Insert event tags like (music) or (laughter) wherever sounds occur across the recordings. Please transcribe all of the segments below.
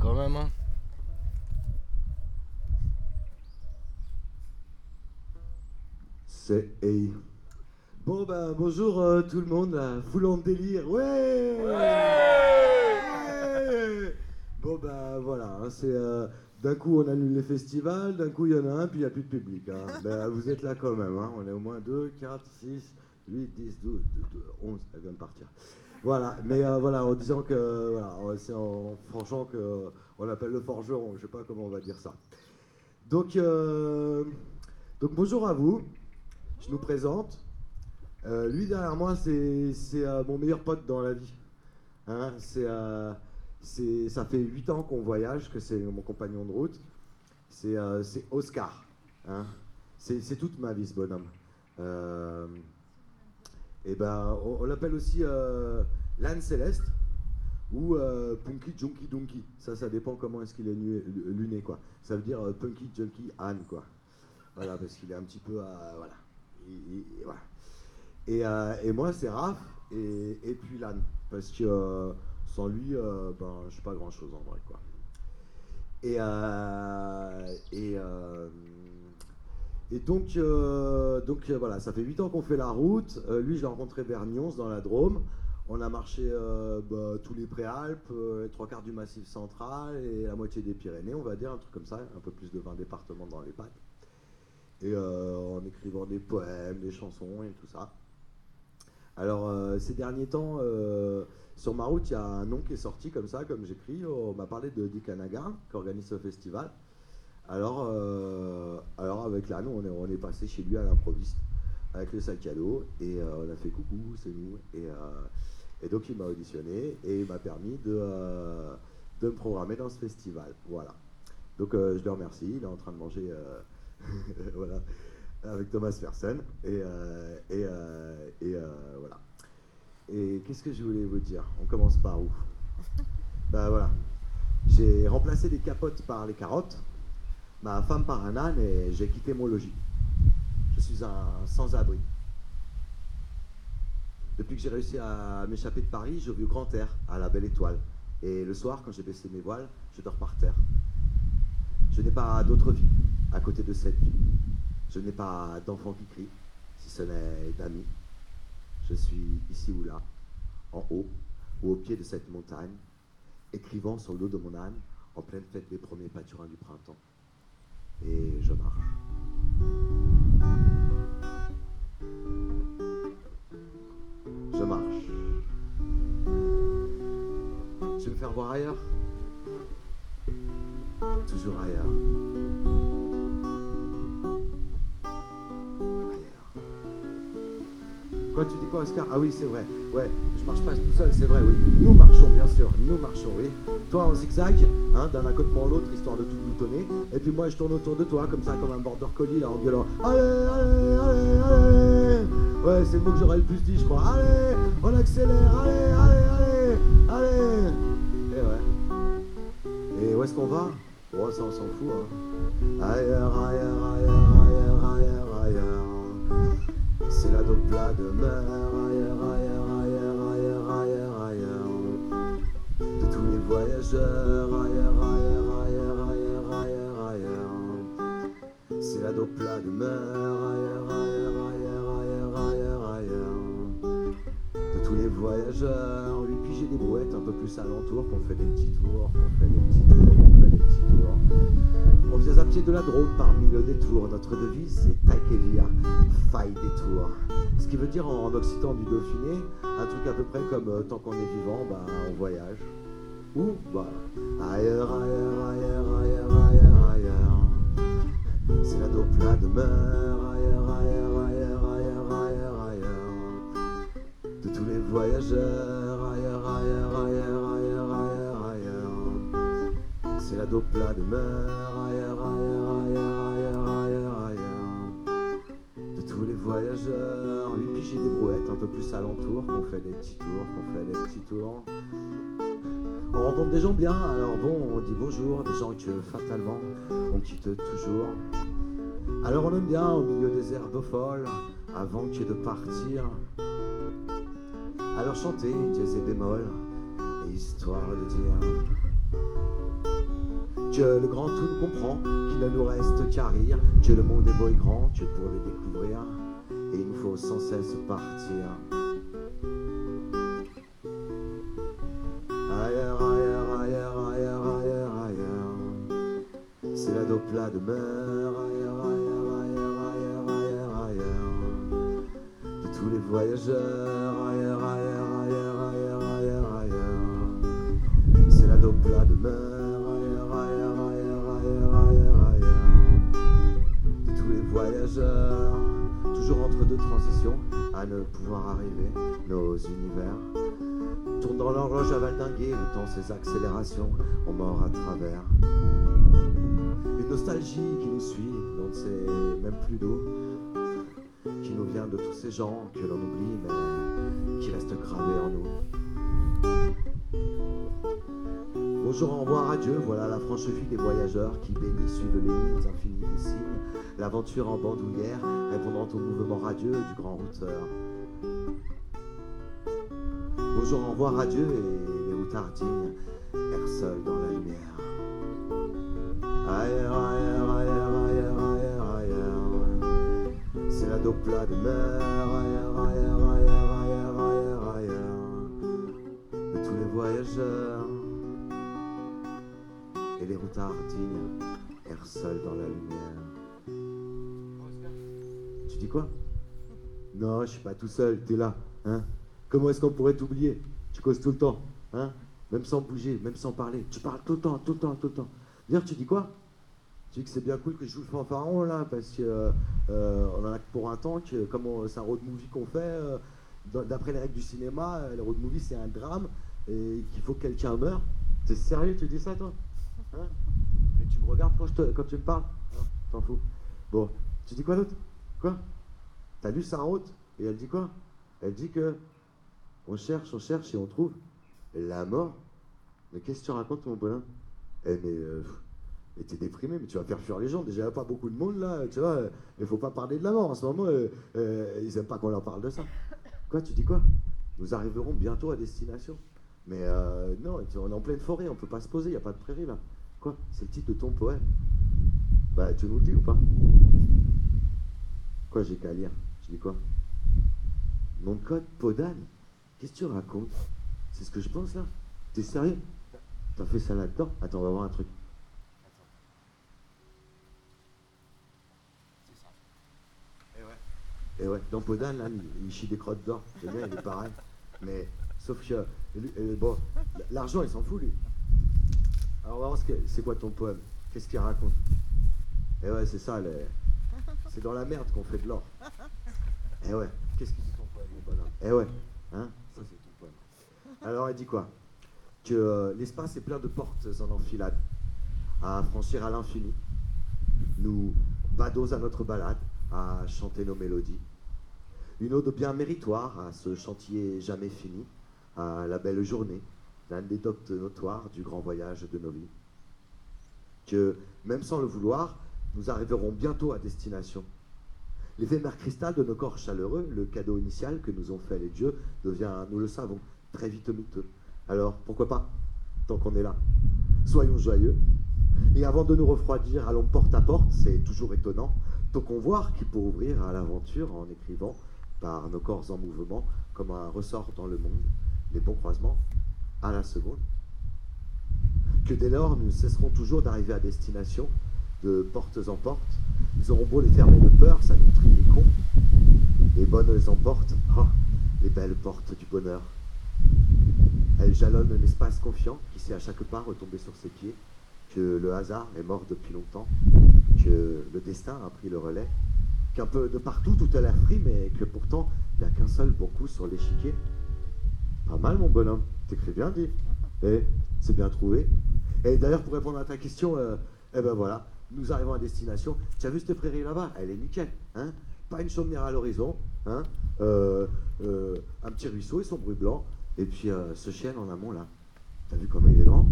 Quand même, hein. C'est hey. Bon bah bonjour euh, tout le monde, la foule en délire. Ouais, Ouais Bon bah voilà, hein, c'est euh, d'un coup on annule les festivals, d'un coup il y en a un puis il n'y a plus de public. hein. (laughs) Ben, vous êtes là quand même, hein. on est au moins 2, 4, 6, 8, 10, 12, 12, 11, elle vient de partir. Voilà, mais euh, voilà, en disant que, voilà, c'est en franchant que on appelle le forgeron, je sais pas comment on va dire ça. Donc, euh, donc bonjour à vous, je nous présente. Euh, lui derrière moi, c'est mon meilleur pote dans la vie. Hein, c'est, ça fait 8 ans qu'on voyage, que c'est mon compagnon de route. C'est Oscar. hein. C'est toute ma vie, ce bonhomme. Et ben, on, l'appelle aussi l'âne céleste ou euh, Punky Junky Dunky. Ça, ça dépend comment est-ce qu'il est nu- luné, quoi. Ça veut dire euh, Punky Junky Anne, quoi. Voilà, parce qu'il est un petit peu, euh, voilà. Il- il- voilà. Et, euh, et moi, c'est Raph et, et puis l'âne. Parce que euh, sans lui, euh, ben, je suis pas grand-chose en vrai, quoi. Et, euh, et, euh, et donc, euh, donc euh, voilà, ça fait 8 ans qu'on fait la route. Euh, lui, je l'ai rencontré vers Nyons, dans la Drôme. On a marché euh, bah, tous les préalpes, euh, trois quarts du Massif central et la moitié des Pyrénées, on va dire, un truc comme ça, un peu plus de 20 départements dans les pattes. Et euh, en écrivant des poèmes, des chansons et tout ça. Alors, ces derniers temps, sur ma route, il y a un nom qui est sorti comme ça, comme j'écris. On m'a parlé de Dick Anaga, qui organise ce festival. Alors, avec l'âne, on est, on est passé chez lui à l'improviste, avec le sac à dos, et on a fait coucou, c'est nous. Et, et donc, il m'a auditionné et il m'a permis de, euh, de me programmer dans ce festival. Voilà. Donc, euh, je le remercie. Il est en train de manger. euh, (laughs) voilà avec Thomas Fersen. Et, et, et voilà. Et qu'est-ce que je voulais vous dire? On commence par où? (laughs) Ben voilà. J'ai remplacé les capotes par les carottes, ma femme par un âne et j'ai quitté mon logis. Je suis un sans-abri. Depuis que j'ai réussi à m'échapper de Paris, je vis au grand air, à la belle étoile. Et le soir, quand j'ai baissé mes voiles, je dors par terre. Je n'ai pas d'autre vie à côté de cette vie. Je n'ai pas d'enfant qui crie, si ce n'est d'amis. Je suis ici ou là, en haut ou au pied de cette montagne, écrivant sur le dos de mon âne en pleine fête des premiers pâturins du printemps. Et je marche. Me faire voir ailleurs Toujours ailleurs. Quoi, tu dis quoi, Oscar? Ah oui, c'est vrai. Ouais, je marche pas tout seul, c'est vrai, oui. Nous marchons, bien sûr, nous marchons, oui. Toi en zigzag, hein, d'un accotement à l'autre, histoire de tout boutonner. Et puis moi, je tourne autour de toi, comme ça, comme un border collie, là, en gueulant Allez, allez, allez, allez Ouais, c'est le mot que j'aurais le plus dit, je crois. Allez, on accélère, allez, allez, est-ce qu'on va Oh, ça, on s'en fout, hein. Ailleurs, ailleurs, ailleurs, ailleurs, ailleurs, ailleurs. C'est la dopla de mer, ailleurs, ailleurs, ailleurs, ailleurs, ailleurs, ailleurs. De tous les voyageurs, ailleurs, ailleurs, ailleurs, ailleurs, ailleurs, ailleurs. C'est la dopla de mer, ailleurs, ailleurs, ailleurs, ailleurs, ailleurs, ailleurs. De tous les voyageurs, un peu plus alentour, qu'on fait des petits tours, qu'on fait des petits tours, qu'on fait des petits tours. On vient à pied de la Drôme parmi le détour. Notre devise, c'est Taikevia, faille détour. Ce qui veut dire en occitan du Dauphiné, un truc à peu près comme euh, tant qu'on est vivant, bah, on voyage. Ou, bah, ailleurs, ailleurs, ailleurs, ailleurs, ailleurs, ailleurs. C'est la dopla de mer, ailleurs, ailleurs, ailleurs, ailleurs, ailleurs, ailleurs. De tous les voyageurs, ailleurs, ailleurs, ailleurs, ailleurs, ailleurs. C'est la dopla de mer, ailleurs, ailleurs, ailleurs, ailleurs, ailleurs, ailleurs. De tous les voyageurs, puis j'ai des brouettes un peu plus alentour, qu'on fait des petits tours, qu'on fait des petits tours. On rencontre des gens bien, alors bon, on dit bonjour, des gens que fatalement, on quitte toujours. Alors on aime bien au milieu des herbes folles, avant que de partir. Alors chantez dièse et bémol, histoire de dire Dieu le grand tout nous comprend, qu'il ne nous reste qu'à rire. Dieu le monde est beau et grand, Dieu pour le découvrir, et il nous faut sans cesse partir. Univers tournent dans l'horloge à valdinguer, le temps ses accélérations, on mord à travers. Une nostalgie qui nous suit, dont c'est même plus d'eau, qui nous vient de tous ces gens que l'on oublie, mais qui restent gravés en nous. Bonjour, au revoir, adieu, voilà la franche vie des voyageurs qui bénissent, suivent les lignes infinies des signes, l'aventure en bandoulière, répondant au mouvement radieux du grand routeur. Bonjour, au revoir, adieu, et les routards dignes errent seuls dans la lumière. Ailleurs, c'est la dopla de mer, de tous les voyageurs. Et les routards dignes errent seuls dans la lumière. Tu dis quoi Non, je suis pas tout seul, t'es là, hein Comment est-ce qu'on pourrait t'oublier? Tu causes tout le temps, hein? Même sans bouger, même sans parler. Tu parles tout le temps, tout le temps, tout le temps. D'ailleurs, tu dis quoi? Tu dis que c'est bien cool que je joue le fanfaron, là, parce que euh, euh, en a que pour un temps, que comme c'est un road movie qu'on fait, euh, d'après les règles du cinéma, le road movie c'est un drame et qu'il faut que quelqu'un meure. T'es sérieux, tu dis ça, toi? Hein? Et tu me regardes quand tu me parles? Hein? T'en fous. Bon, tu dis quoi d'autre Quoi? T'as lu Sarah Haute Et elle dit quoi? Elle dit que on cherche, on cherche et on trouve la mort. Mais qu'est-ce que tu racontes, mon bonhomme? Eh, mais. Euh, t'es déprimé, mais tu vas faire fuir les gens. Déjà, il n'y a pas beaucoup de monde là, tu vois. Il faut pas parler de la mort en ce moment. euh, euh, ils aiment pas qu'on leur parle de ça. Quoi, tu dis quoi? Nous arriverons bientôt à destination. Mais euh, non, on est en pleine forêt, on peut pas se poser, il n'y a pas de prairie là. Quoi? C'est le titre de ton poème. Bah, tu nous le dis ou pas? Quoi, j'ai qu'à lire? Je dis quoi? De code, Podane Qu'est-ce que tu racontes? C'est ce que je pense là T'es sérieux? T'as fait ça là-dedans? Attends, on va voir un truc. Et ouais, dans Podane, là, il, chie des crottes d'or. J'aime bien, il est pareil. Mais, sauf que, lui, euh, bon, l'argent, il s'en fout, lui. Alors, on va voir ce que, c'est quoi ton poème? Qu'est-ce qu'il raconte? Et ouais, c'est ça, les- c'est dans la merde qu'on fait de l'or. Et ouais, qu'est-ce qu'il dit ton poème, mon bonhomme Eh ouais, hein Ça, c'est ton poème. Alors, il dit quoi? Que euh, l'espace est plein de portes en enfilade, à franchir à l'infini. Nous badons à notre balade, à chanter nos mélodies. Une ode bien méritoire à ce chantier jamais fini, à la belle journée, l'anecdote notoire du grand voyage de nos vies. Que, même sans le vouloir, nous arriverons bientôt à destination. L'éphémère cristal de nos corps chaleureux, le cadeau initial que nous ont fait les dieux, devient, nous le savons, très vite miteux. Alors, pourquoi pas, tant qu'on est là Soyons joyeux. Et avant de nous refroidir, allons porte à porte, c'est toujours étonnant, ton convoi qui pour ouvrir à l'aventure en écrivant par nos corps en mouvement, comme un ressort dans le monde, les bons croisements à la seconde. Que dès lors, nous cesserons toujours d'arriver à destination, de portes en porte. Nous aurons beau les fermer de peur, ça nous trie les cons. Les bonnes les emportent, oh, les belles portes du bonheur. Elles jalonnent l'espace confiant qui sait à chaque pas retomber sur ses pieds, que le hasard est mort depuis longtemps, que le destin a pris le relais, qu'un peu de partout tout a l'air frit, mais que pourtant il n'y a qu'un seul bon sur l'échiquier. Pas mal, mon bonhomme, t'écris bien, dit. Eh, c'est bien trouvé. Et d'ailleurs, pour répondre à ta question, euh, eh ben voilà, nous arrivons à destination. Tu as vu cette prairie là-bas? Elle est nickel, hein Pas une chaumière à l'horizon, hein Euh, euh, Un petit ruisseau et son bruit blanc. Et puis euh, ce chien en amont là. T'as vu comment il est grand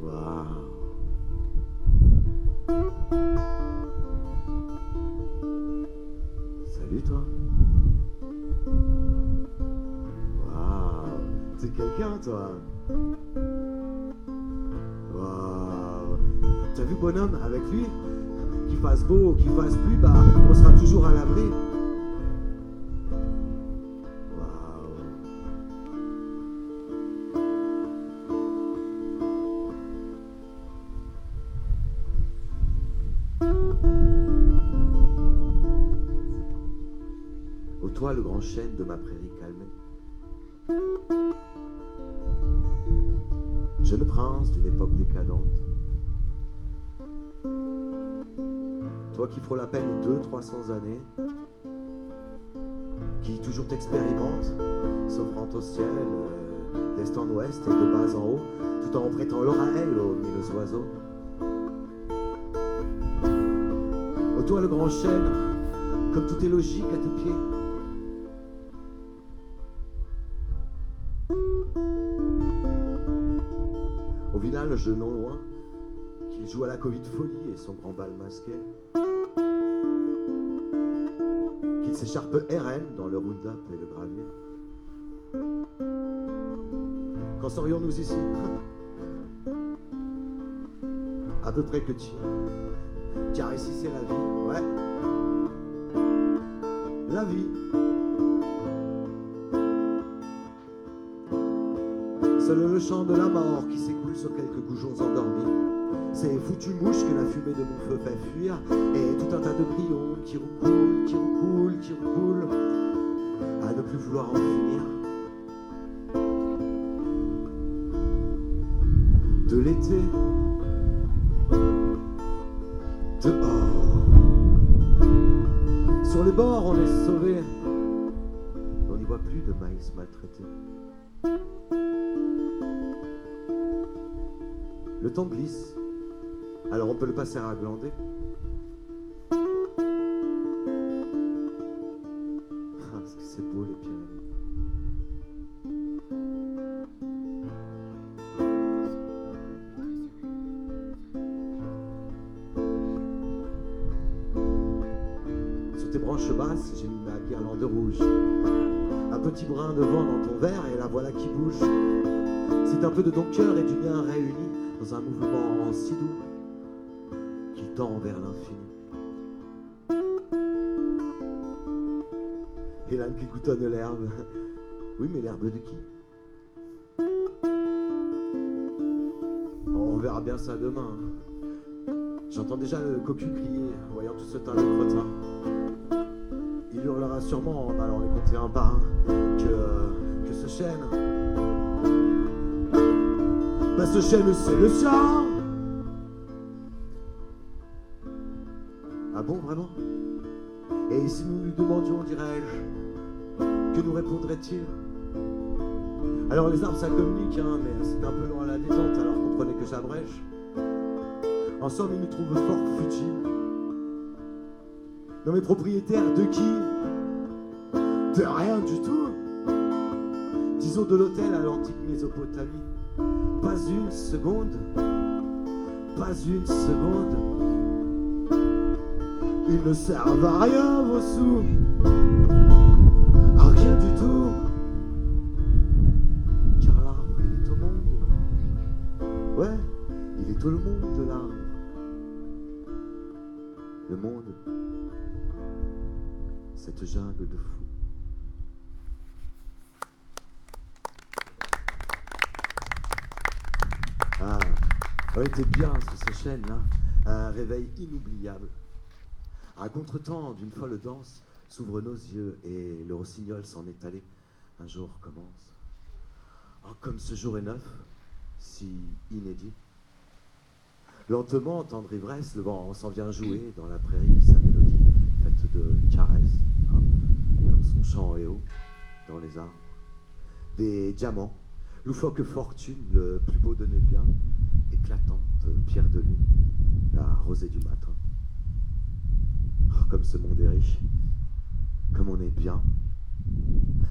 Waouh Salut toi Waouh T'es quelqu'un, toi. Waouh. T'as vu, bonhomme, avec lui Qu'il fasse beau, qu'il fasse pluie, bah, on sera toujours à l'abri. Chêne de ma prairie calmée. Jeune prince d'une époque décadente. Toi qui frôles la peine deux, trois cents années, qui toujours t'expérimente, s'offrant au ciel, euh, d'est en ouest et de bas en haut, tout en prêtant l'oreille aux mille oiseaux. Ô toi le grand chêne, comme tout est logique à tes pieds, je non loin, qu'il joue à la Covid folie et son grand bal masqué. Qu'il s'écharpe RN dans le round-up et le gravier. Quand serions-nous ici? À peu près que tu. Car ici c'est la vie, ouais. La vie. Seul le chant de la mort qui s'écoule sur quelques goujons endormis. Ces foutues mouches que la fumée de mon feu fait fuir. Et tout un tas de brillons qui roucoulent, qui roucoulent, qui roucoulent. À ne plus vouloir en finir. De l'été. Dehors. Sur les bords, on est sauvé. On n'y voit plus de maïs maltraité. Le temps glisse. Alors on peut le passer à glander. Ah, ce que c'est beau les Pyrénées. Branches basses, j'ai mis ma guirlande rouge. Un petit brin de vent dans ton verre et la voilà qui bouge. C'est un peu de ton cœur et du mien réunis dans un mouvement si doux qui tend vers l'infini. Et l'âme qui goutonne l'herbe. Oui, mais l'herbe de qui? On verra bien ça demain. J'entends déjà le cocu crier, voyant tout ce tas de crottin. Il hurlera sûrement en allant les compter un par un que, que ce chêne bah ce chêne c'est le sien. Ah bon, vraiment? Et si nous lui demandions, dirais-je, que nous répondrait-il? Alors les arbres ça communique, hein, mais c'est un peu loin à la détente, alors comprenez que j'abrège. En somme, il nous trouve fort futiles. Dans mes propriétaires de qui? De rien du tout. Disons de l'hôtel à l'antique Mésopotamie. Pas une seconde, pas une seconde. Ils ne servent à rien, vos sous. À rien du tout. Car l'arbre, il est au monde. Ouais, il est tout le monde, l'arbre. Le monde, cette jungle de fous. Ah, on était bien sur ces chaînes-là. Un réveil inoubliable. À contre-temps d'une folle danse, s'ouvrent nos yeux et le rossignol s'en est allé. Un jour commence. Oh, comme ce jour est neuf, si inédit. Lentement, tendre ivresse, le vent s'en vient jouer dans la prairie sa mélodie, faite de caresses, hein, comme son chant est haut dans les arbres. Des diamants Loufoque fortune, le plus beau de bien, éclatante pierre de lune, la rosée du matin. Oh, comme ce monde est riche, comme on est bien.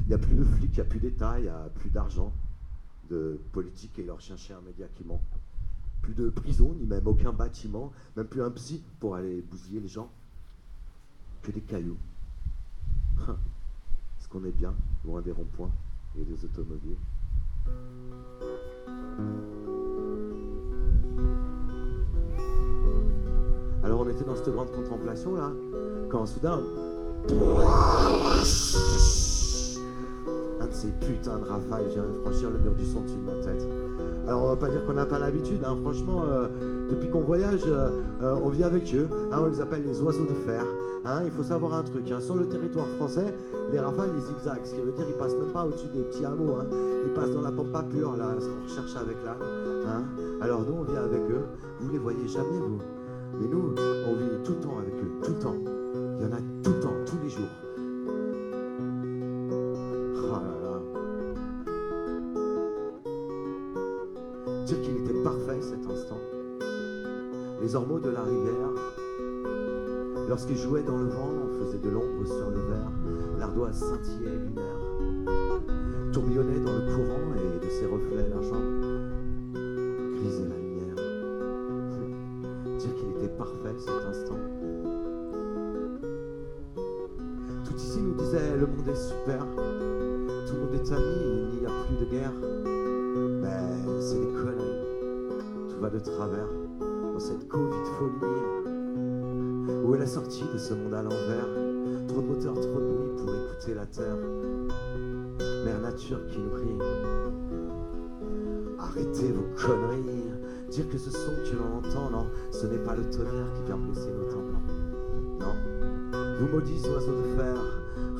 Il n'y a plus de flics, il n'y a plus d'État, il n'y a plus d'argent, de politique et leur chien chien média qui manque. Plus de prison, ni même aucun bâtiment, même plus un psy pour aller bousiller les gens. Que des cailloux. Est-ce qu'on est bien, loin des ronds-points et des automobiles? Alors on était dans cette grande contemplation là, quand soudain. Un de ces putains de rafales vient franchir le mur du son dessus de ma tête. Alors on va pas dire qu'on n'a pas l'habitude, hein. franchement, euh, depuis qu'on voyage, euh, euh, on vit avec eux, hein. on les appelle les oiseaux de fer. Hein. Il faut savoir un truc, sur le territoire français, les rafales ils zigzaguent, ce qui veut dire qu'ils passent même pas au-dessus des petits hameaux, ils passent dans la pampa pure, là, ce qu'on recherche avec l'âne. Alors nous on vit avec eux, vous les voyez jamais vous? Mais nous, on vit tout le temps avec eux, tout le temps. Il y en a tout le temps, tous les jours. Oh là là. Dire qu'il était parfait cet instant. Les ormeaux de la rivière, lorsqu'ils jouaient dans le vent, on faisait de l'ombre sur le verre. L'ardoise scintillait lunaire, tourbillonnait dans le courant et de ses reflets l'argent super, tout le monde est ami il n'y a plus de guerre. Mais c'est des conneries, tout va de travers dans cette Covid folie. Où est la sortie de ce monde à l'envers? Trop de moteurs, trop de bruit pour écouter la terre. Mère nature qui nous crie. Arrêtez vos conneries. Dire que ce son que l'on entend, non, ce n'est pas le tonnerre qui vient blesser nos tympans. Non. Vous maudits oiseaux de fer,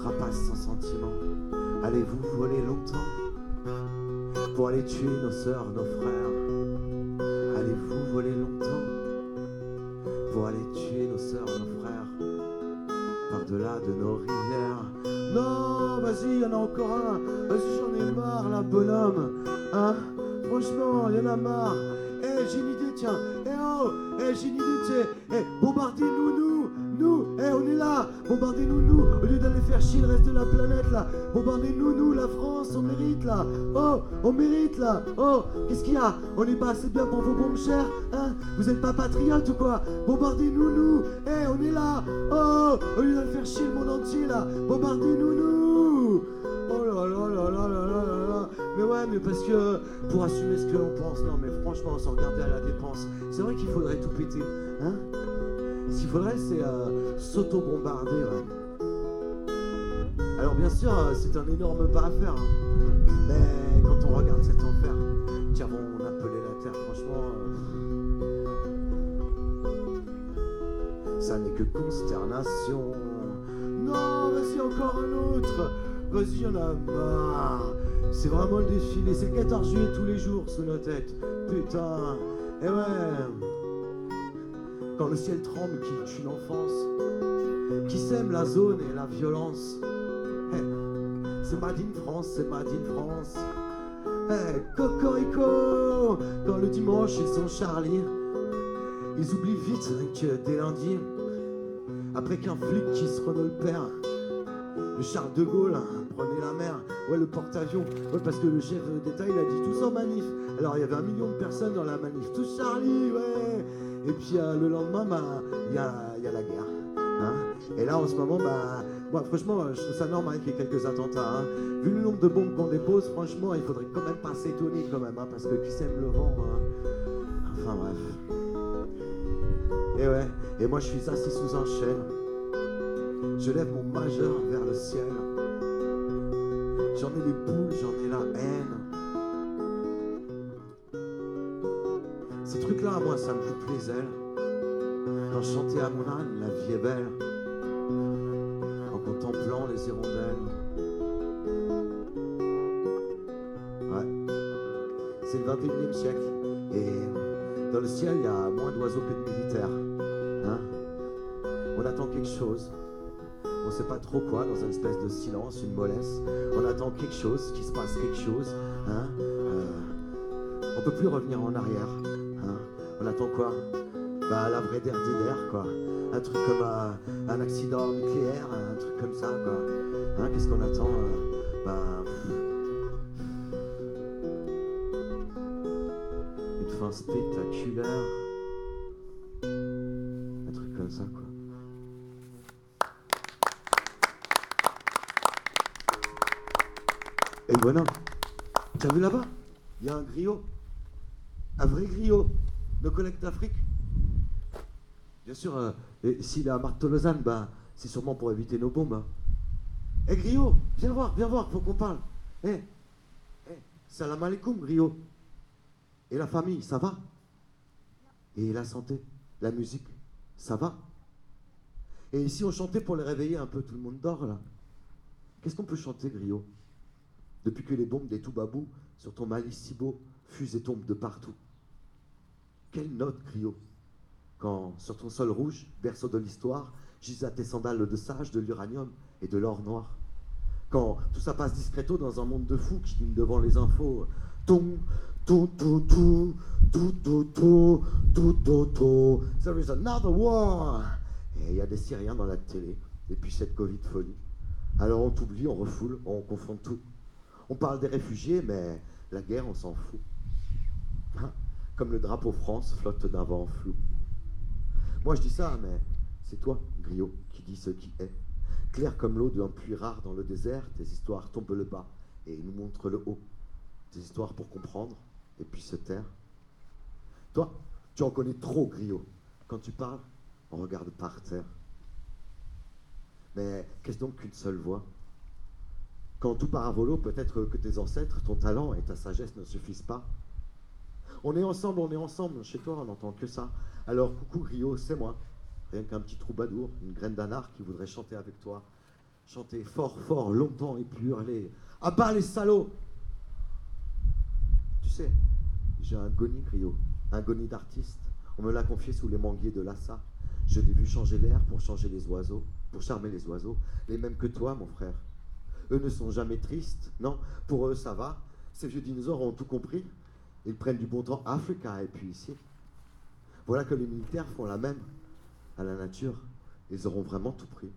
rapaces sans sentiment, allez-vous voler longtemps pour aller tuer nos sœurs, nos frères? Allez-vous voler longtemps pour aller tuer nos sœurs, nos frères? Par-delà de nos rivières Non, vas-y, y en a encore un. Vas-y, j'en ai marre, là, bonhomme. Hein? Franchement, y en a marre. Eh, j'ai une idée, tiens. Eh oh, eh, j'ai une idée, tiens. Eh, bombardez-nous, nous, nous. Eh, on est là. Bombardez-nous, nous. Faire chier le reste de la planète, là. Bombardez-nous, nous, la France, on mérite, là. Oh, on mérite, là. Oh, qu'est-ce qu'il y a? On n'est pas assez bien pour vos bombes chères, hein? Vous êtes pas patriotes ou quoi? Bombardez-nous, nous. Eh, on est là. Oh, au lieu d'aller faire chier le monde entier, là. Bombardez-nous, nous. Oh là là là là là là là là. Mais ouais, mais parce que pour assumer ce que l'on pense, non, mais franchement, sans regarder à la dépense, c'est vrai qu'il faudrait tout péter, hein? Ce qu'il faudrait, c'est euh, s'auto-bombarder, ouais. Alors bien sûr, euh, c'est un énorme pas à faire, hein. mais quand on regarde cet enfer, qui avons appelé la Terre, franchement, euh, ça n'est que consternation. Non, vas-y, encore un autre. Vas-y, y'en a marre. C'est vraiment le défilé. C'est le 14 juillet tous les jours sous nos têtes. Putain. Et ouais. Quand le ciel tremble, qui tue l'enfance, qui sème la zone et la violence. C'est Made in France, c'est Made in France. Eh, Cocorico Quand le dimanche ils sont Charlie, ils oublient vite que dès lundi, après qu'un flic qui se renomme le père, le Charles de Gaulle hein, prenait la mer, ouais le porte-avions, ouais parce que le chef d'État il a dit tous en manif. Alors il y avait un million de personnes dans la manif, tous Charlie, ouais. Et puis euh, le lendemain, bah, il y, a, y a la guerre. hein. Et là en ce moment, bah, moi franchement, je trouve ça normal qu'il y ait quelques attentats. hein. Vu le nombre de bombes qu'on dépose, franchement, il faudrait quand même pas s'étonner quand même, hein, parce que qui sème le vent. hein. Enfin bref. Et ouais, et moi je suis assis sous un chêne. Je lève mon majeur vers le ciel. J'en ai les boules, j'en ai la haine. Ces trucs-là, moi, ça me coupe les ailes. Quand je chantais à mon âne, la vie est belle. Contemplant les hirondelles. Ouais. C'est le 21 e siècle. Et dans le ciel, il y a moins d'oiseaux que de militaires. Hein on attend quelque chose. On sait pas trop quoi, dans une espèce de silence, une mollesse. On attend quelque chose, qu'il se passe quelque chose. Hein euh, on peut plus revenir en arrière. Hein on attend quoi? Bah la vraie der des der, quoi. Un truc comme un, accident nucléaire, un truc comme ça, quoi. Hein, Qu'est-ce qu'on attend euh, Bah. Une fin spectaculaire. Un truc comme ça, quoi. Et le bonhomme, t'as vu là-bas? Il y a un griot. Un vrai griot. Nos collègues d'Afrique. Bien sûr, euh, s'il est à Lausanne, ben, c'est sûrement pour éviter nos bombes. Hé hein. eh, griot, viens voir, viens voir, faut qu'on parle. Hé, eh, salam alaikum, griot. Et la famille, ça va? Et la santé, la musique, ça va? Et ici, on chantait pour les réveiller un peu, tout le monde dort là. Qu'est-ce qu'on peut chanter, griot? Depuis que les bombes des Toubabou sur ton malice si beau fusent et tombent de partout. Quelle note, griot? Quand sur ton sol rouge, berceau de l'histoire, gisent à tes sandales de sage, de l'uranium et de l'or noir. Quand tout ça passe discreto dans un monde de fous qui dîne devant les infos, tout, tout, tout, tout, tout, tout, tout, tout, tout, tout, there is another war. Et il y a des Syriens dans la télé, et puis cette Covid folie. Alors on t'oublie, on refoule, on confond tout. On parle des réfugiés, mais la guerre, on s'en fout. Hein? Comme le drapeau France flotte d'un vent flou. Moi je dis ça, mais c'est toi, Griot, qui dis ce qui est. Clair comme l'eau d'un puits rare dans le désert, tes histoires tombent le bas et nous montrent le haut. Tes histoires pour comprendre et puis se taire. Toi, tu en connais trop, Griot. Quand tu parles, on regarde par terre. Mais qu'est-ce donc qu'une seule voix? Quand tout part à peut-être que tes ancêtres, ton talent et ta sagesse ne suffisent pas. On est ensemble, on est ensemble. Chez toi, on n'entend que ça. Alors, coucou Griot, c'est moi. Rien qu'un petit troubadour, une graine d'anard qui voudrait chanter avec toi. Chanter fort, fort, longtemps et puis hurler À bas les salauds Tu sais, j'ai un goni griot, un goni d'artiste. On me l'a confié sous les manguiers de Lassa. Je l'ai vu changer l'air pour changer les oiseaux, pour charmer les oiseaux, les mêmes que toi, mon frère. Eux ne sont jamais tristes, non, pour eux ça va. Ces vieux dinosaures ont tout compris. Ils prennent du bon temps Africa et puis ici. Voilà que les militaires font la même à la nature, ils auront vraiment tout pris.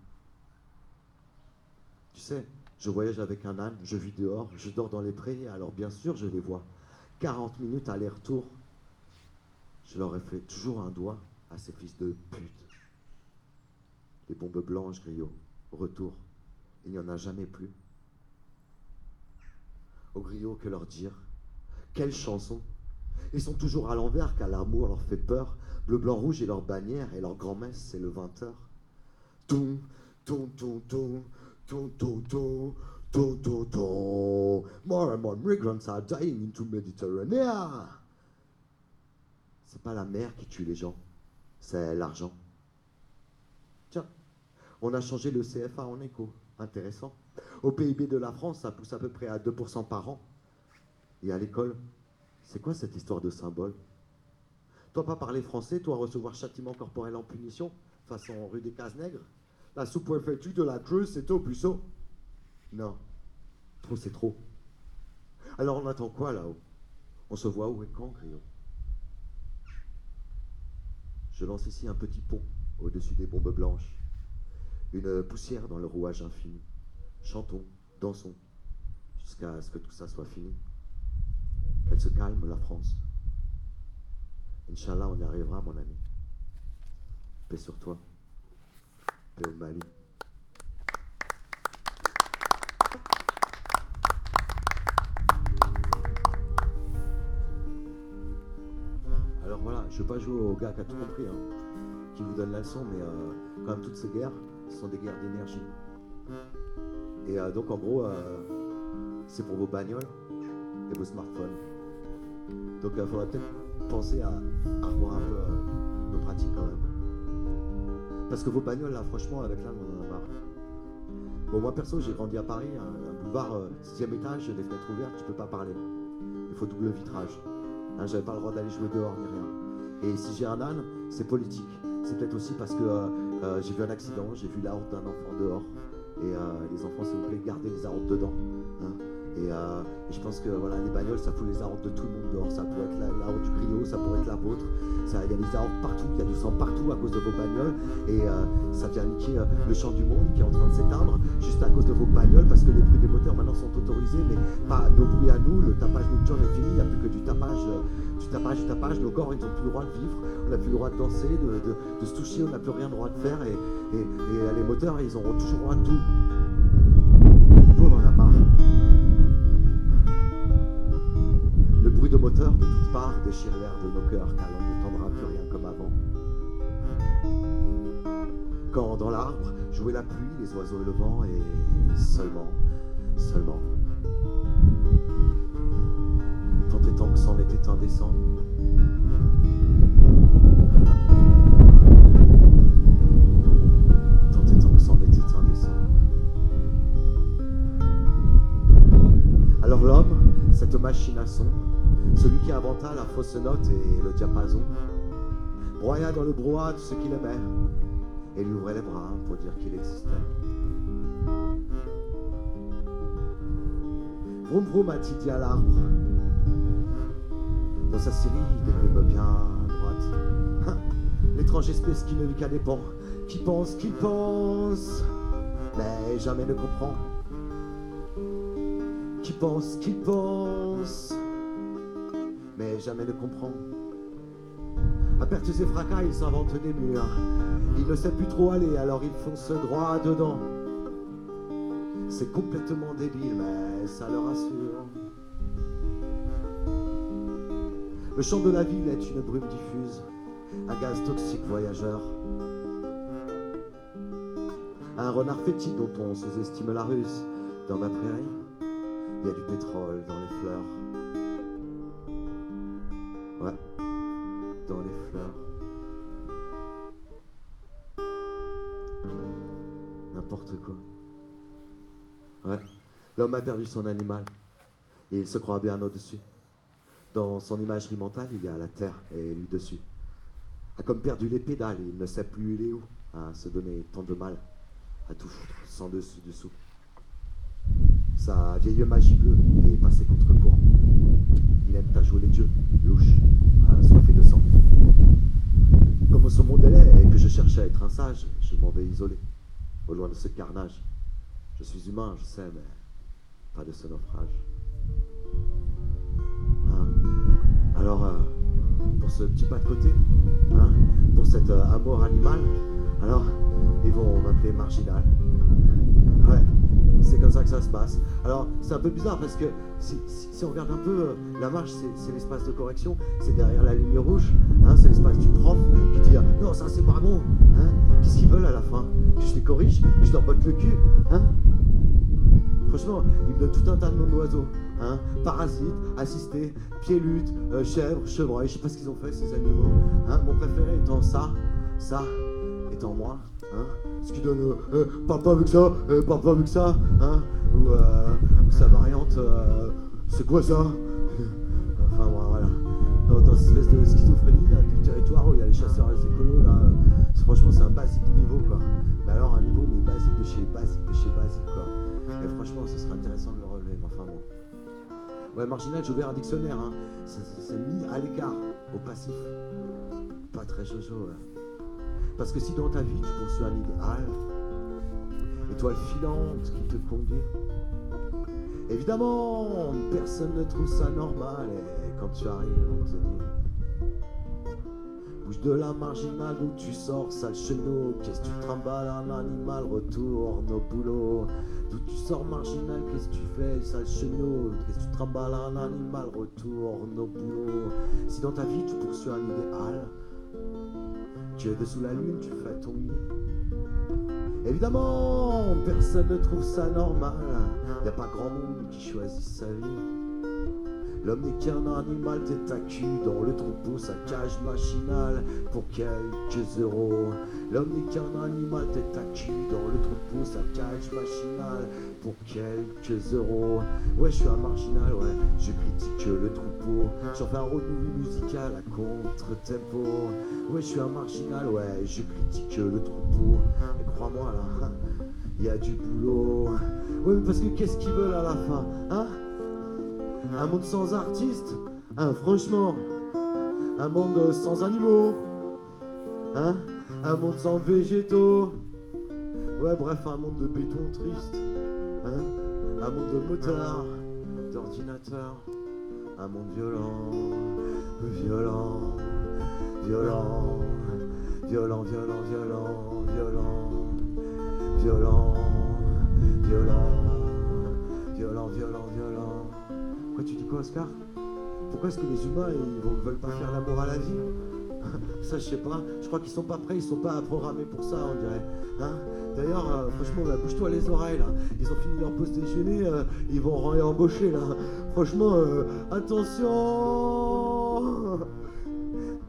Tu sais, je voyage avec un âne, je vis dehors, je dors dans les prés, alors bien sûr je les vois. 40 minutes aller-retour, je leur ai fait toujours un doigt à ces fils de pute. Les bombes blanches, griot, retour, il n'y en a jamais plus. Au griot, que leur dire? Quelle chanson? Ils sont toujours à l'envers car l'amour leur fait peur. Bleu, blanc, rouge est leur bannière et leur grand-messe, c'est le 20h. Ton, ton, ton, ton, ton, ton, ton. Do, do, do. More and more migrants are dying into Mediterranean. C'est pas la mer qui tue les gens, c'est l'argent. Tiens, on a changé le CFA en écho. Intéressant. Au PIB de la France, ça pousse à peu près à 2% par an. Et à l'école, c'est quoi cette histoire de symbole? Toi, pas parler français, toi, recevoir châtiment corporel en punition, façon rue des Cases-Nègres. La sous-préfecture de la Creuse, c'est au puceau. Non. Trop, c'est trop. Alors on attend quoi là-haut? On se voit où et quand, Griot Je lance ici un petit pont au-dessus des bombes blanches. Une poussière dans le rouage infini. Chantons, dansons, jusqu'à ce que tout ça soit fini. Qu'elle se calme, la France. Inch'Allah, on y arrivera, mon ami. Paix sur toi. Paix au Mali. Alors voilà, je ne veux pas jouer au gars qui a tout compris, hein, qui vous donne la leçon, mais euh, quand même toutes ces guerres, ce sont des guerres d'énergie. Et euh, donc en gros, euh, c'est pour vos bagnoles et vos smartphones. Donc il faudra peut-être penser à, revoir un peu euh, nos pratiques quand même. Parce que vos bagnoles, là, franchement, avec l'âme, on en a marre. Bon, moi, perso, j'ai grandi à Paris, un, boulevard, 6 euh, étage, des fenêtres ouvertes, tu peux pas parler. Il faut double vitrage. Hein, J'avais pas le droit d'aller jouer dehors ni rien. Et si j'ai un âne, c'est politique. C'est peut-être aussi parce que euh, j'ai vu un accident, j'ai vu la honte d'un enfant dehors. Et les enfants, s'il vous plaît, gardez les aortes dedans. Hein. Euh, et, je pense que voilà, les bagnoles, ça fout les aortes de tout le monde dehors. Ça pourrait être la, la du griot, ça pourrait être la vôtre. Il y a des aortes partout, il y a du sang partout à cause de vos bagnoles. Et euh, ça vient niquer euh, le champ du monde qui est en train de s'éteindre juste à cause de vos bagnoles parce que les bruits des moteurs maintenant sont autorisés, mais pas nos bruits à nous. Le tapage nocturne est fini, il n'y a plus que du tapage, du tapage, du tapage. Nos corps, ils n'ont plus le droit de vivre, on n'a plus le droit de danser, de, se toucher, on n'a plus rien le droit de faire. Et, et les moteurs, ils auront toujours le droit de tout. rafraîchir l'air de nos cœurs car l'on n'entendra plus rien comme avant. Quand dans l'arbre jouait la pluie, les oiseaux et le vent et seulement, seulement. Tant et tant que c'en était indécent. Alors l'homme, cette machine à son, celui qui inventa la fausse note et le diapason, broya dans le brouhaha tout ce qu'il aimait et lui ouvrait les bras pour dire qu'il existait. Vroom vroom a-t-il dit à l'arbre, dans sa série des plumes bien droites. Hein, L'étrange espèce qui ne vit qu'à des qui pense, qui pense, mais jamais ne comprend. Qui pense, qui pense, mais jamais ne comprend. À perte et fracas, il s'invente des murs. Il ne sait plus trop aller, alors il fonce droit dedans. C'est complètement débile, mais ça le rassure. Le chant de la ville est une brume diffuse, un gaz toxique voyageur. Un renard fétide dont on sous-estime la ruse. Dans ma prairie, il y a du pétrole dans les fleurs. L'homme a perdu son animal et il se croit bien au-dessus. Dans son imagerie mentale, il y a la terre et lui dessus. A comme perdu les pédales il ne sait plus il est où, à se donner tant de mal, à tout foutre sans dessus dessous. Sa vieille magie bleue est passée contre courant. Il aime à jouer les dieux, louche, assoiffé de sang. Comme monde est laid et que je cherche à être un sage, je m'en vais isoler, loin de ce carnage. Je suis humain, je sais, mais pas de ce naufrage. Hein? Alors, euh, pour ce petit pas de côté, hein, pour cet euh, amour animal, alors, ils vont m'appeler marginal. Ouais, c'est comme ça que ça se passe. Alors, c'est un peu bizarre parce que si, on regarde un peu, euh, la marche, c'est l'espace de correction, c'est derrière la ligne rouge, hein, c'est l'espace du prof qui dit euh, non, ça c'est pas bon. Hein, Qu'est-ce qu'ils veulent à la fin? Que je les corrige Que je leur botte le cul hein Franchement, ils me donnent tout un tas de noms d'oiseaux. Hein Parasites, assistés, pieds-luttes, euh, chèvres, chevreuils, je sais pas ce qu'ils ont fait ces animaux. Hein Mon préféré étant ça, ça, étant moi. Hein ce qui donne euh, euh, parle pas avec ça, euh, parle pas avec ça. Hein ou, euh, sa variante, euh, c'est quoi ça? (laughs) Enfin voilà. Dans, dans cette espèce de schizophrénie les chasseurs les écolos, là, euh, franchement, c'est un basique niveau quoi. Mais alors, un niveau, mais basique de chez basique de chez basique quoi. Et franchement, ce serait intéressant de le relever, enfin bon. Ouais, marginal, j'ai ouvert un dictionnaire, hein. C'est- mis à l'écart, au passif. Pas très jojo. Parce que si dans ta vie tu poursuis un idéal, étoile filante qui te conduit, évidemment, personne ne trouve ça normal. Et quand tu arrives, on te dit Bouge de la marginale d'où tu sors, sale chenot. Qu'est-ce que tu trimbales un animal, retourne au boulot. D'où tu sors marginal, qu'est-ce que tu fais, sale chenot? Qu'est-ce que tu trimbales un animal, retourne au boulot. Si dans ta vie tu poursuis un idéal, tu es dessous la lune, tu fais ton lit. Évidemment, personne ne trouve ça normal. Y a pas grand monde qui choisit sa vie. L'homme n'est qu'un animal tête à cul dans le troupeau, sa cage machinale pour quelques euros. L'homme n'est qu'un animal tête à cul dans le troupeau, sa cage machinale pour quelques euros. Ouais, je suis un marginal, ouais, je critique le troupeau. J'en fais un movie musical à contre-tempo. Ouais, je suis un marginal, ouais, je critique le troupeau. Et crois-moi là, (laughs) il y a du boulot. Ouais, mais parce que qu'est-ce qu'ils veulent à la fin, hein? Un monde sans artistes Hein, franchement Un monde sans animaux Hein Un monde sans végétaux Ouais, bref, un monde de béton triste. Hein Un monde de motards, d'ordinateurs. Un monde violent, violent, violent, violent, violent, violent, violent, violent, violent, violent, violent. Quoi, tu dis quoi, Oscar? Pourquoi est-ce que les humains ils veulent pas faire l'amour à la vie? (laughs) Ça, je sais pas. Je crois qu'ils sont pas prêts, ils sont pas programmés pour ça, on dirait. Hein? D'ailleurs, euh, franchement, bah, bouge-toi les oreilles là. Ils ont fini leur pause déjeuner, euh, ils vont réembaucher là. Franchement, euh, attention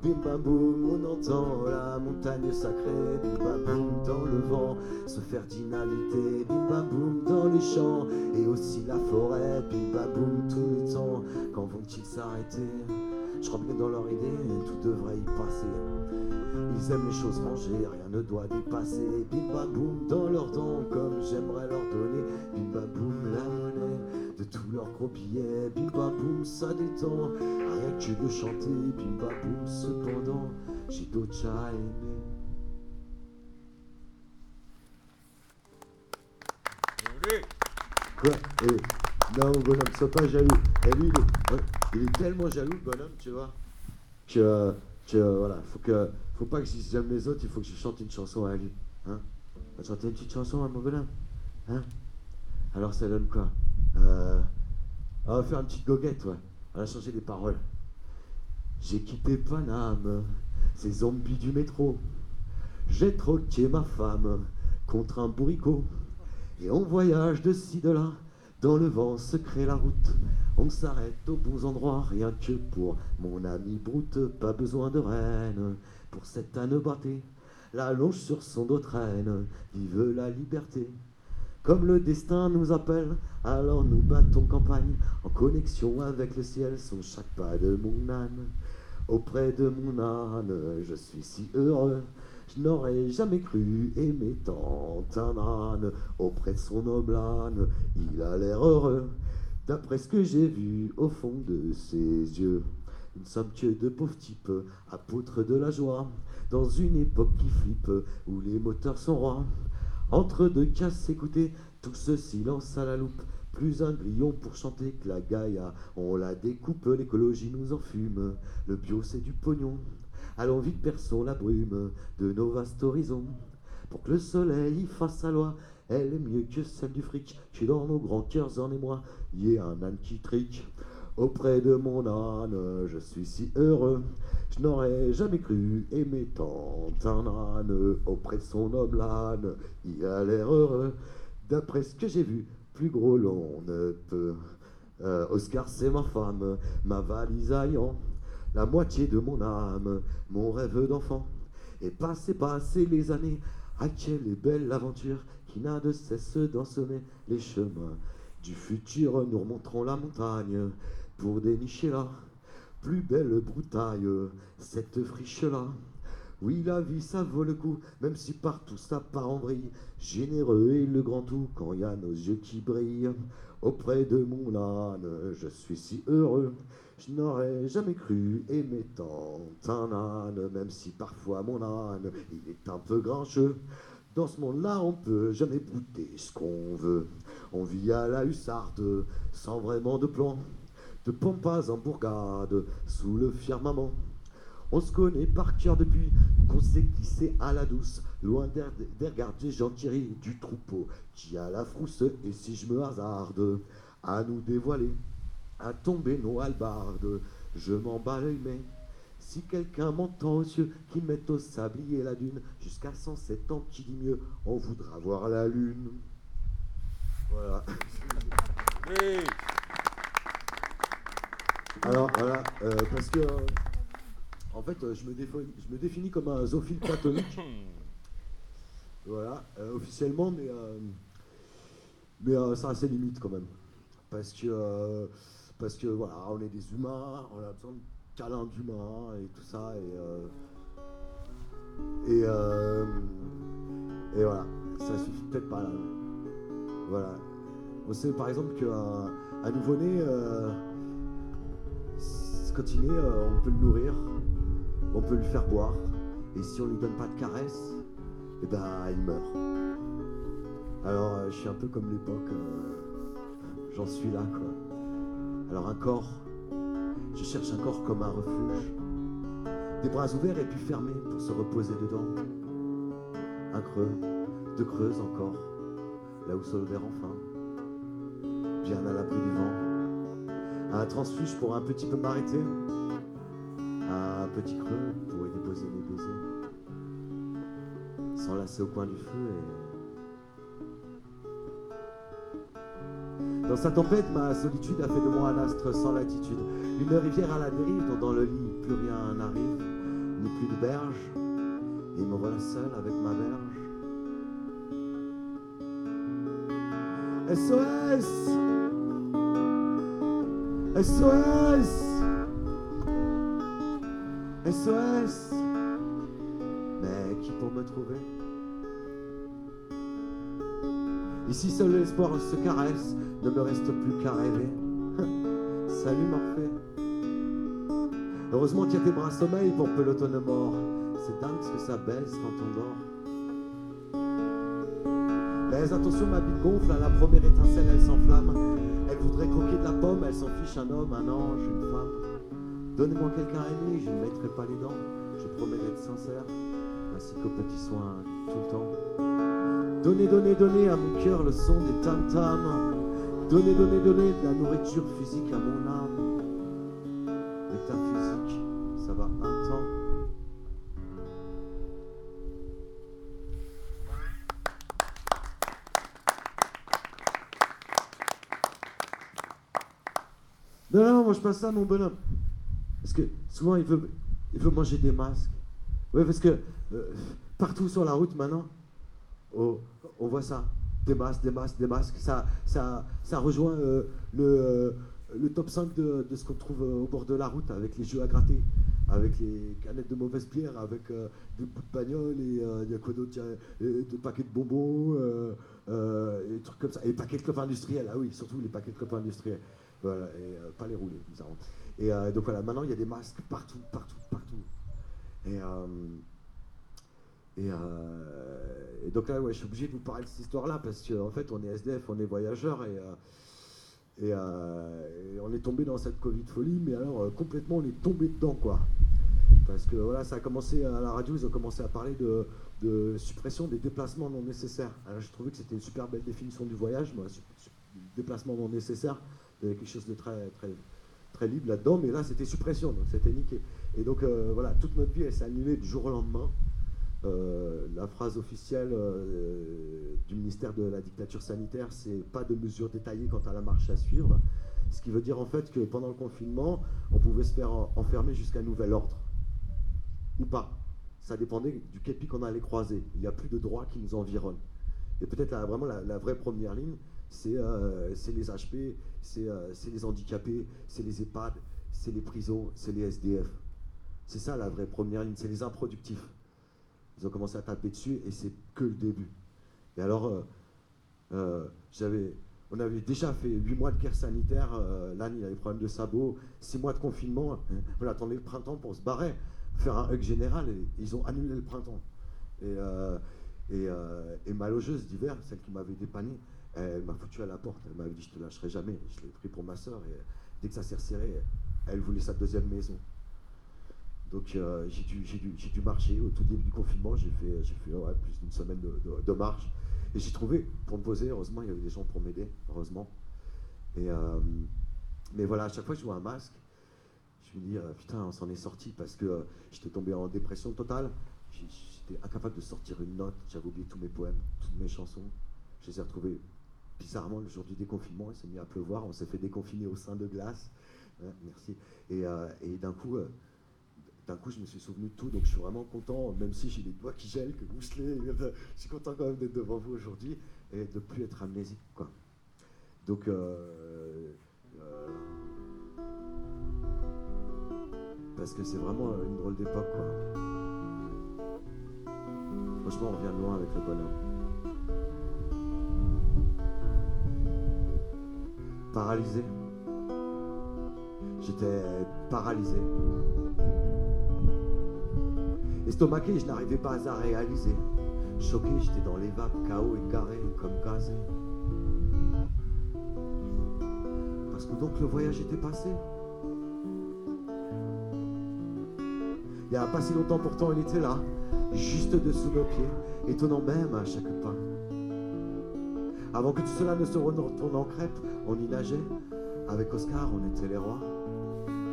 Bim bam boum, on entend la montagne sacrée, bim bam boum dans le vent, se faire dynamiter, bim bam boum dans les champs, et aussi la forêt, bim bam boum tout le temps. Quand vont-ils s'arrêter? Je crois bien dans leur idée, tout devrait y passer. Ils aiment les choses rangées, rien ne doit dépasser. Bim boum dans leurs dents, comme j'aimerais leur donner. Bim boum la monnaie de tous leurs gros billets. Bim boum ça détend, rien que de chanter. Bim boum cependant, j'ai d'autres chats à aimer. Non, bonhomme, sois pas jaloux. Et lui, il est, tellement jaloux, le bonhomme, tu vois, que, que voilà, faut que, faut pas que j'aime les autres, il faut que je chante une chanson à lui. Hein va chanter une petite chanson à mon bonhomme. Hein Alors ça donne quoi euh, On va faire une petite goguette, ouais. On va changer les paroles. J'ai quitté Paname, ces zombies du métro. J'ai troqué ma femme contre un bourricot. Et on voyage de ci, de là, dans le vent se crée la route. On s'arrête aux bons endroits, rien que pour mon ami Broute. Pas besoin de reine pour cette âne battée. La longe sur son dos traîne, vive la liberté. Comme le destin nous appelle, alors nous battons campagne, en connexion avec le ciel, son chaque pas de mon âne. Auprès de mon âne, je suis si heureux. Je n'aurais jamais cru aimer tant un âne. Auprès de son noble âne, il a l'air heureux. D'après ce que j'ai vu au fond de ses yeux, nous ne sommes que de pauvres types, apôtres de la joie, dans une époque qui flippe, où les moteurs sont rois. Entre deux casses écoutez, tout ce silence à la loupe, plus un grillon pour chanter que la Gaïa. On la découpe, l'écologie nous enfume, le bio c'est du pognon. Allons vite, perçons la brume de nos vastes horizons. Pour que le soleil y fasse sa loi, elle est mieux que celle du fric. Que dans nos grands cœurs en émoi, y ait un âne qui trique. Auprès de mon âne, je suis si heureux. Je n'aurais jamais cru aimer tant un âne. Auprès de son noble âne, il a l'air heureux. D'après ce que j'ai vu, plus gros l'on ne peut. Euh, Oscar, c'est ma femme, ma valise ayant la moitié de mon âme, mon rêve d'enfant. Et passer, passer les années, à quelle belle aventure qui n'a de cesse d'ensommer les chemins du futur. Nous remonterons la montagne pour dénicher la plus belle broutaille, cette friche-là. Oui, la vie, ça vaut le coup, même si partout ça part en vrille. Généreux et le grand tout, quand il y a nos yeux qui brillent. Auprès de mon âne, je suis si heureux. Je n'aurais jamais cru aimer tant un âne, même si parfois mon âne, il est un peu grincheux. Dans ce monde-là, on peut jamais bouter ce qu'on veut. On vit à la hussarde, sans vraiment de plan, de pampas en bourgade, sous le firmament. On se connaît par cœur depuis qu'on sait qui c'est à la douce, loin des regards des du troupeau, qui a la frousse, et si je me hasarde à nous dévoiler, à tomber nos halbardes, je m'en bats l'œil, mais si quelqu'un m'entend aux cieux, qui met au sablier la dune, jusqu'à 107 ans, qui dit mieux, on voudra voir la lune. Voilà. Oui. Alors voilà, euh, parce que euh, en fait, euh, je me, définis, je me définis comme un zoophile platonique. (coughs) voilà, euh, officiellement, mais, mais ça a ses limites quand même. Parce que, parce que voilà, on est des humains, on a besoin de câlins d'humains et tout ça. Et, euh, et, euh, et voilà, ça suffit peut-être pas là. Voilà. On sait par exemple qu'un un nouveau-né, euh, quand il est, on peut le nourrir, on peut lui faire boire, et si on lui donne pas de caresses, eh ben il meurt. Alors je suis un peu comme l'époque, j'en suis là quoi. Alors un corps, je cherche un corps comme un refuge, des bras ouverts et puis fermés pour se reposer dedans. Un creux, deux creuses encore, là où se l'odeur enfin, bien à l'abri du vent. Un transfuge pour un petit peu m'arrêter, un petit creux pour y déposer mes baisers, s'enlacer au coin du feu et... Dans sa tempête, ma solitude a fait de moi un astre sans latitude, une rivière à la dérive dont dans le lit plus rien n'arrive, ni plus de berge, et me voilà seul avec ma berge. SOS SOS SOS Ici seul l'espoir se caresse, ne me reste plus qu'à rêver. (laughs) Salut Morphée. Heureusement qu'il y a tes bras sommeil pour pelotonner mort. C'est dingue ce que ça baisse quand on dort. Mais attention, ma bite gonfle, à la première étincelle, elle s'enflamme. Elle voudrait croquer de la pomme, elle s'en fiche, un homme, un ange, une femme. Donnez-moi quelqu'un à aimer, je ne mettrai pas les dents. Je promets d'être sincère, ainsi qu'aux petits soins tout le temps. Donnez, donnez, donnez à mon cœur le son des tam-tams. Donnez, donnez, donnez de la nourriture physique à mon âme. L'état physique, ça va un temps. Non, non, moi je passe ça, mon bonhomme. Parce que souvent, il veut, il veut manger des masques. Oui, parce que euh, partout sur la route maintenant, oh, on voit ça. Des masques, des masques, des masques. Ça, ça, ça rejoint euh, le, euh, le top 5 de, ce qu'on trouve au bord de la route avec les jeux à gratter, avec les canettes de mauvaise bière, avec des bouts de bagnole et il y a quoi des paquets de bonbons, et des trucs comme ça. Et les paquets de clopes industriels, ah oui, surtout les paquets de clopes industriels. Voilà, et pas les rouler, bizarrement. Et euh, donc voilà, maintenant il y a des masques partout, partout, partout. Euh, euh, et, donc là, ouais, je suis obligé de vous parler de cette histoire-là parce qu'en en fait, on est SDF, on est voyageurs et, et, on est tombé dans cette Covid folie, mais alors complètement, on est tombé dedans, quoi. Parce que voilà, ça a commencé à la radio, ils ont commencé à parler de, suppression des déplacements non nécessaires. Alors je trouvais que c'était une super belle définition du voyage, moi, déplacement non nécessaire, il y avait quelque chose de très, très, très libre là-dedans, mais là c'était suppression, donc c'était niqué. Et donc euh, voilà, toute notre vie elle s'est annulée du jour au lendemain. Euh, la phrase officielle euh, du ministère de la dictature sanitaire, c'est pas de mesures détaillées quant à la marche à suivre. Ce qui veut dire en fait que pendant le confinement, on pouvait se faire enfermer jusqu'à nouvel ordre. Ou pas. Ça dépendait du képi qu'on allait croiser. Il n'y a plus de droits qui nous environnent. Et peut-être vraiment la, vraie première ligne, c'est les HP, euh, c'est les handicapés, c'est les EHPAD, c'est les prisons, c'est les SDF. C'est ça la vraie première ligne, c'est les improductifs. Ils ont commencé à taper dessus et c'est que le début. Et alors, euh, euh, j'avais, on avait déjà fait 8 mois de guerre sanitaire, l'année il y avait des problèmes de sabots, 6 mois de confinement, (laughs) on attendait le printemps pour se barrer, faire un hug général et ils ont annulé le printemps. Et ma logeuse d'hiver, celle qui m'avait dépanné, elle m'a foutu à la porte. Elle m'avait dit Je te lâcherai jamais. Je l'ai pris pour ma soeur. Et dès que ça s'est resserré, elle voulait sa deuxième maison. Donc euh, j'ai dû, marcher. Au tout début du confinement, j'ai fait, fait plus d'une semaine de, marche. Et j'ai trouvé, pour me poser, heureusement, il y avait des gens pour m'aider, heureusement. Euh, mais voilà, à chaque fois que je vois un masque, je me dis, euh, putain, on s'en est sorti parce que j'étais tombé en dépression totale. J'étais incapable de sortir une note. J'avais oublié tous mes poèmes, toutes mes chansons. Je les ai retrouvés bizarrement, le jour du déconfinement, il s'est mis à pleuvoir, on s'est fait déconfiner au sein de glace. merci. Et, d'un coup, d'un coup, je me suis souvenu de tout, donc je suis vraiment content, même si j'ai les doigts qui gèlent, que mousselés. je suis content quand même d'être devant vous aujourd'hui et de ne plus être amnésique. Quoi. Donc, euh, parce que c'est vraiment une drôle d'époque. Franchement, on revient loin avec le bonhomme. paralysé. J'étais paralysé. Estomaqué, je n'arrivais pas à réaliser. Choqué, j'étais dans les vapes, chaos égaré, comme gazé. Parce que donc le voyage était passé. Il n'y a pas si longtemps pourtant, il était là, juste dessous nos pieds, étonnant même à chaque pas. Avant que tout cela ne se retourne en crêpe, on y nageait. Avec Oscar, on était les rois.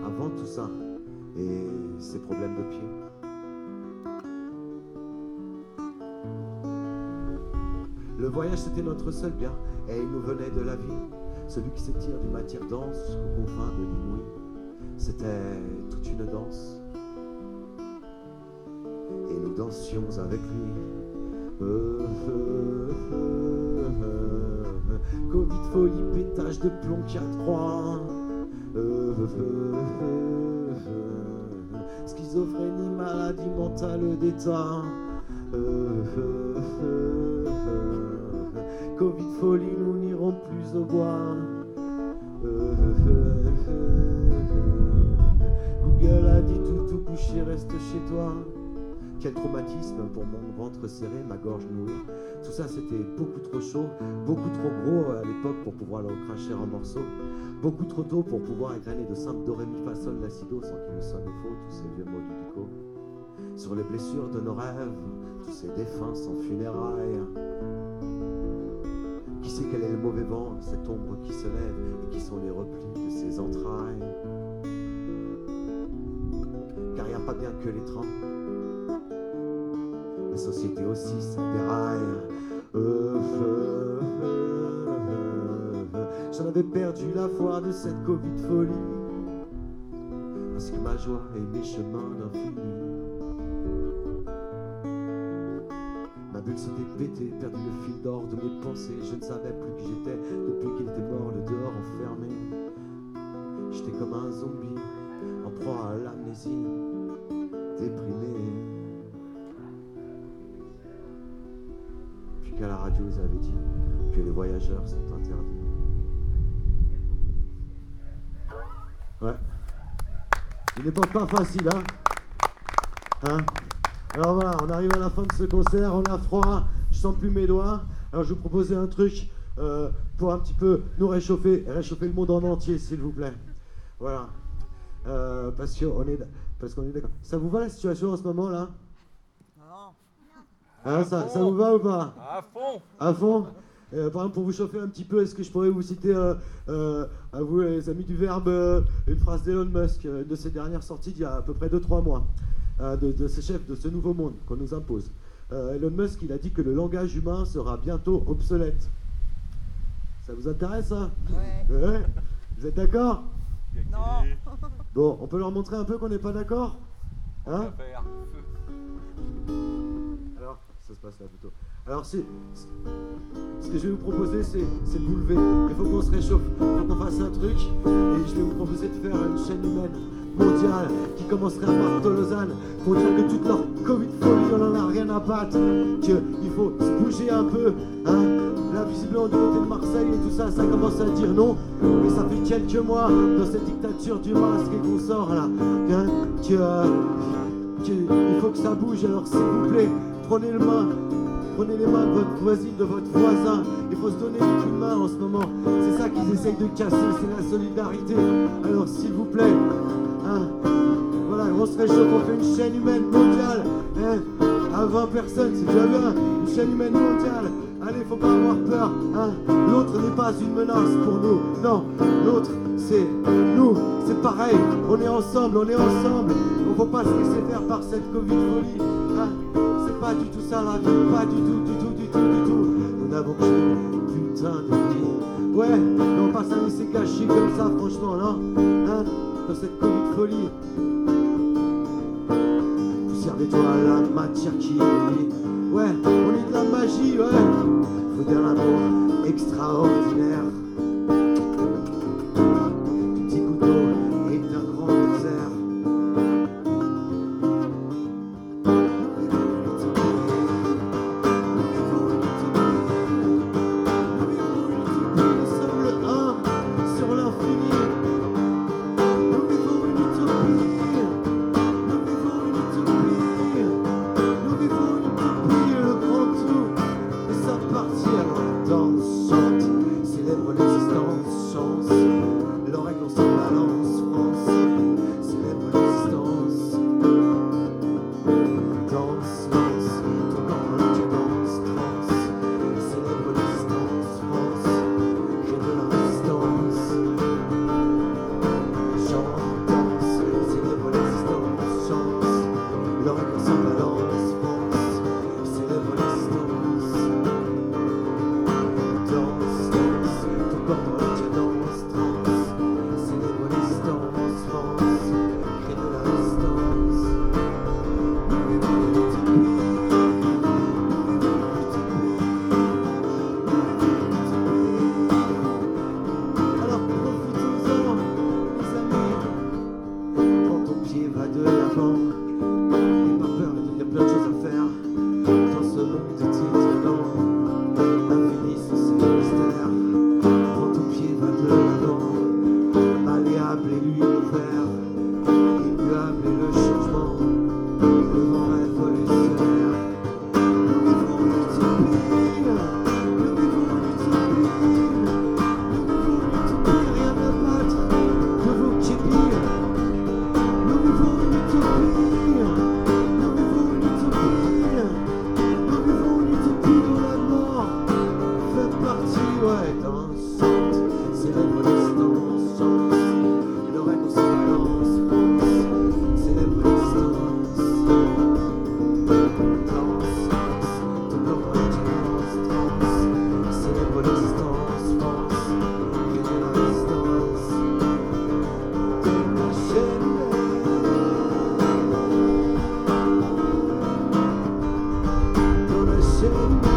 Avant tout ça, et ses problèmes de pied. Le voyage c'était notre seul bien et il nous venait de la vie. Celui qui s'étire du matière dense jusqu'aux confins de l'inouï. C'était toute une danse. Et nous dansions avec lui. (laughs) Covid, folie, pétage de plomb, 4-3. (laughs) Schizophrénie, maladie mentale d'état. (laughs) Covid, folie, nous n'irons plus au bois. Google a dit tout, tout couché, reste chez toi. Quel traumatisme pour mon ventre serré, ma gorge nouée. Tout ça, c'était beaucoup trop chaud, beaucoup trop gros à l'époque pour pouvoir le cracher en morceaux. Beaucoup trop tôt pour pouvoir égrener de simples do, ré, sol, sans qu'il me sonne faux, tous ces vieux mots du Sur les blessures de nos rêves, tous ces défunts sans funérailles. Qui sait quel est le mauvais vent, cette ombre qui se lève et qui sont les replis de ses entrailles Car il n'y a pas bien que les trains société aussi, ça déraille. J'en avais perdu la foi de cette Covid folie, ainsi que ma joie et mes chemins d'infini. Ma bulle s'était pétée, perdu le fil d'or de mes pensées. Je ne savais plus qui j'étais depuis qu'il était mort, le dehors enfermé. J'étais comme un zombie en proie à l'amnésie, déprimé. qu'à la radio, ils avaient dit que les voyageurs sont interdits. Ouais. Une époque pas facile, hein, hein? Alors voilà, on arrive à la fin de ce concert, on a froid, je sens plus mes doigts. Alors je vous proposais un truc euh, pour un petit peu nous réchauffer, réchauffer le monde en entier, s'il vous plaît. Voilà. Euh, parce qu'on est, parce qu'on est d'accord. Ça vous va la situation en ce moment là? Hein, ça, vous va ou pas? À fond À fond? Euh, par exemple, pour vous chauffer un petit peu, est-ce que je pourrais vous citer, à vous les amis du Verbe, une phrase d'Elon Musk, de ses dernières sorties d'il y a à peu près 2-3 mois, de, de ce chef de ce nouveau monde qu'on nous impose. Elon Musk, il a dit que le langage humain sera bientôt obsolète. Ça vous intéresse, ça ouais. Vous êtes d'accord? Non (laughs) Bon, on peut leur montrer un peu qu'on n'est pas d'accord? Hein? ça se passe là plutôt. Alors, si, ce que je vais vous proposer, c'est de vous lever. Il faut qu'on se réchauffe, il faut qu'on fasse un truc. Et je vais vous proposer de faire une chaîne humaine qui commencerait à Marteau Lausanne pour dire que toute leur Covid folie, on en a rien à battre. Qu'il faut se bouger un peu. Hein. Là, visiblement, du côté de Marseille et tout ça, ça commence à dire non. Mais ça fait quelques mois dans cette dictature du masque et qu'on sort là. Hein, que, que, il faut que ça bouge. Alors, s'il vous plaît, Prenez le main, prenez les mains de votre voisine, de votre voisin. Il faut se donner les coups de main en ce moment. C'est ça qu'ils essayent de casser, c'est la solidarité. Alors s'il vous plaît, hein, voilà, on se réchauffe, on fait une chaîne humaine mondiale. Hein, à 20 personnes, c'est déjà bien. Une chaîne humaine mondiale. Allez, faut pas avoir peur. Hein. L'autre n'est pas une menace pour nous. Non, l'autre, c'est nous. C'est pareil. On est ensemble, on est ensemble. On faut pas se laisser faire par cette Covid folie. Hein pas du tout ça la vie, pas du tout, du tout, du tout, du tout. Nous n'avons que putain de vie. Ouais, on va pas s'en laisser cacher comme ça, franchement, non Hein Dans cette Covid folie. Vous servez-toi à la matière qui est Ouais, on est de la magie, ouais. Faut dire l'amour extraordinaire. soon.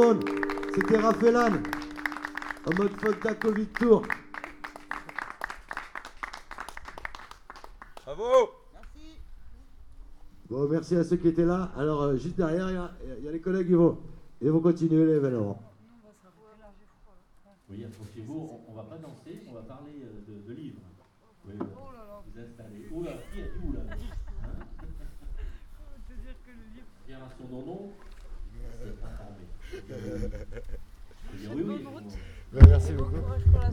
monde. C'était Rafelan en mode Fonta Covid Tour. Bravo Merci Bon, merci à ceux qui étaient là. Alors, euh, juste derrière, il y, y, a les collègues, ils vont, ils vont continuer l'événement. Oui, approchez-vous, on, on va pas danser, on va parler euh, de, de livres. Oui, euh, oh là là. Vous installez. Oh là, qui a dit où là? (laughs) Hein? Comment te dire que le livre. Génération Dondon, c'est pas formé oui, oui. Ben, merci beaucoup.